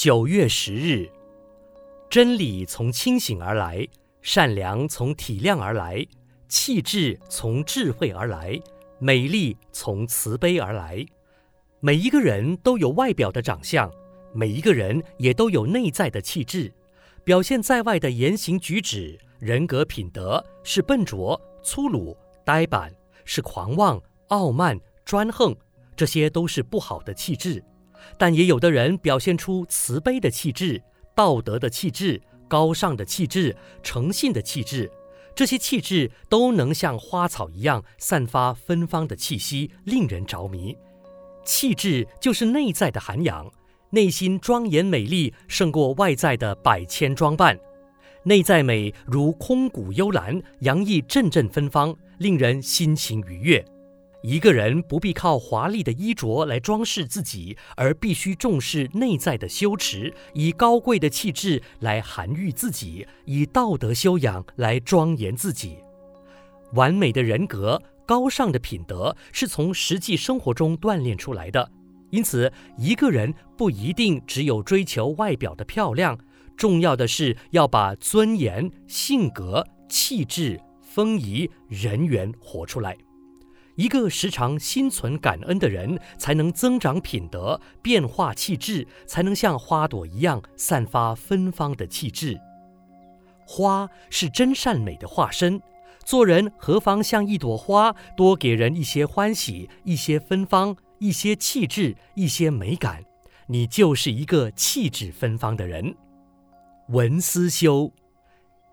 九月十日，真理从清醒而来，善良从体谅而来，气质从智慧而来，美丽从慈悲而来。每一个人都有外表的长相，每一个人也都有内在的气质，表现在外的言行举止、人格品德是笨拙、粗鲁、呆板，是狂妄、傲慢、专横，这些都是不好的气质。但也有的人表现出慈悲的气质、道德的气质、高尚的气质、诚信的气质，这些气质都能像花草一样散发芬芳的气息，令人着迷。气质就是内在的涵养，内心庄严美丽胜过外在的百千装扮。内在美如空谷幽兰，洋溢阵阵芬芳，令人心情愉悦。一个人不必靠华丽的衣着来装饰自己，而必须重视内在的修持，以高贵的气质来涵育自己，以道德修养来庄严自己。完美的人格。高尚的品德是从实际生活中锻炼出来的，因此，一个人不一定只有追求外表的漂亮，重要的是要把尊严、性格、气质、风仪、人缘活出来。一个时常心存感恩的人，才能增长品德、变化气质，才能像花朵一样散发芬芳的气质。花是真善美的化身。做人何妨像一朵花，多给人一些欢喜，一些芬芳，一些气质，一些美感，你就是一个气质芬芳的人。文思修，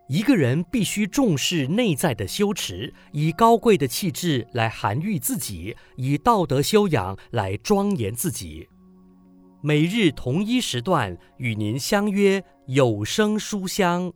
一个人必须重视内在的修持，以高贵的气质来涵育自己，以道德修养来庄严自己。每日同一时段与您相约有声书香。